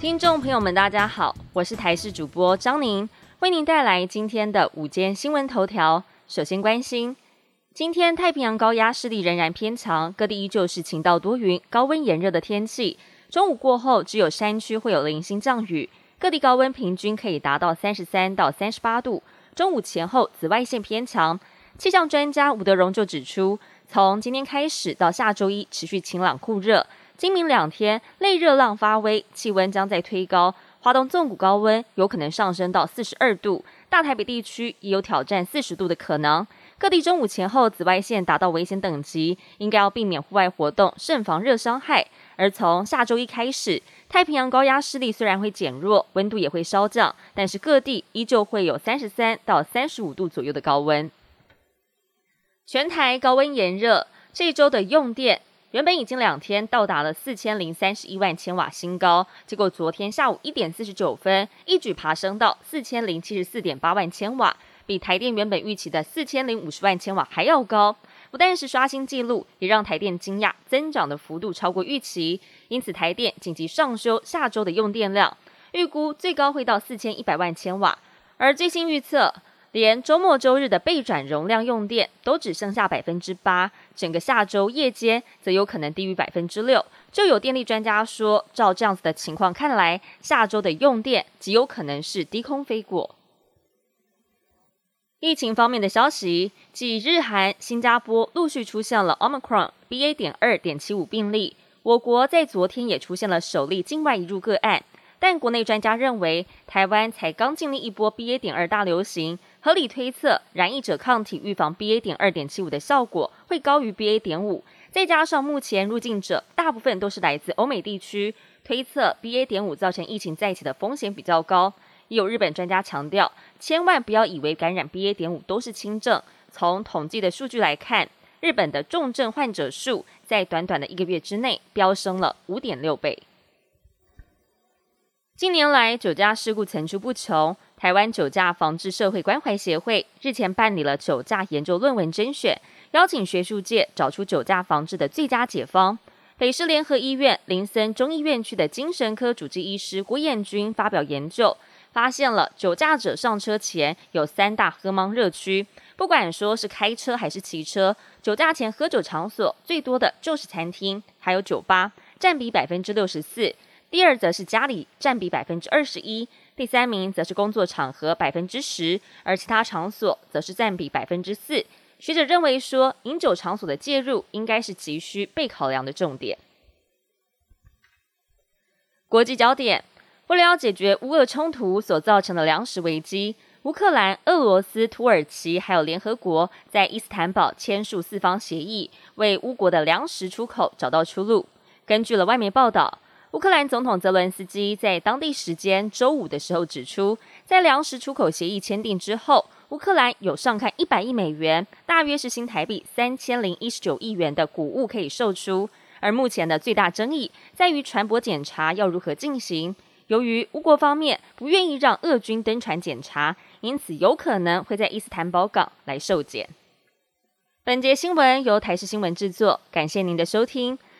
听众朋友们，大家好，我是台视主播张宁，为您带来今天的午间新闻头条。首先关心，今天太平洋高压势力仍然偏强，各地依旧是晴到多云、高温炎热的天气。中午过后，只有山区会有零星降雨，各地高温平均可以达到三十三到三十八度。中午前后，紫外线偏强。气象专家吴德荣就指出，从今天开始到下周一，持续晴朗酷热。今明两天，类热浪发威，气温将在推高。华东纵谷高温有可能上升到四十二度，大台北地区也有挑战四十度的可能。各地中午前后紫外线达到危险等级，应该要避免户外活动，慎防热伤害。而从下周一开始，太平洋高压势力虽然会减弱，温度也会稍降，但是各地依旧会有三十三到三十五度左右的高温。全台高温炎热，这周的用电。原本已经两天到达了四千零三十一万千瓦新高，结果昨天下午一点四十九分，一举爬升到四千零七十四点八万千瓦，比台电原本预期的四千零五十万千瓦还要高。不但是刷新纪录，也让台电惊讶，增长的幅度超过预期。因此，台电紧急上修下周的用电量，预估最高会到四千一百万千瓦，而最新预测。连周末周日的备转容量用电都只剩下百分之八，整个下周夜间则有可能低于百分之六。就有电力专家说，照这样子的情况看来，下周的用电极有可能是低空飞过。疫情方面的消息，继日韩、新加坡陆续出现了 Omicron BA. 点二点七五病例，我国在昨天也出现了首例境外移入个案。但国内专家认为，台湾才刚经历一波 BA. 点二大流行。合理推测，染疫者抗体预防 BA. 点二点七五的效果会高于 BA. 点五，再加上目前入境者大部分都是来自欧美地区，推测 BA. 点五造成疫情再起的风险比较高。也有日本专家强调，千万不要以为感染 BA. 点五都是轻症。从统计的数据来看，日本的重症患者数在短短的一个月之内飙升了五点六倍。近年来，酒驾事故层出不穷。台湾酒驾防治社会关怀协会日前办理了酒驾研究论文甄选，邀请学术界找出酒驾防治的最佳解方。北市联合医院林森中医院区的精神科主治医师郭彦军发表研究，发现了酒驾者上车前有三大喝懵热区，不管说是开车还是骑车，酒驾前喝酒场所最多的就是餐厅，还有酒吧，占比百分之六十四。第二则是家里，占比百分之二十一。第三名则是工作场合百分之十，而其他场所则是占比百分之四。学者认为说，饮酒场所的介入应该是急需被考量的重点。国际焦点：为了要解决乌俄冲突所造成的粮食危机，乌克兰、俄罗斯、土耳其还有联合国在伊斯坦堡签署四方协议，为乌国的粮食出口找到出路。根据了外媒报道。乌克兰总统泽伦斯基在当地时间周五的时候指出，在粮食出口协议签订之后，乌克兰有上看一百亿美元，大约是新台币三千零一十九亿元的谷物可以售出。而目前的最大争议在于船舶检查要如何进行。由于乌国方面不愿意让俄军登船检查，因此有可能会在伊斯坦堡港来受检。本节新闻由台视新闻制作，感谢您的收听。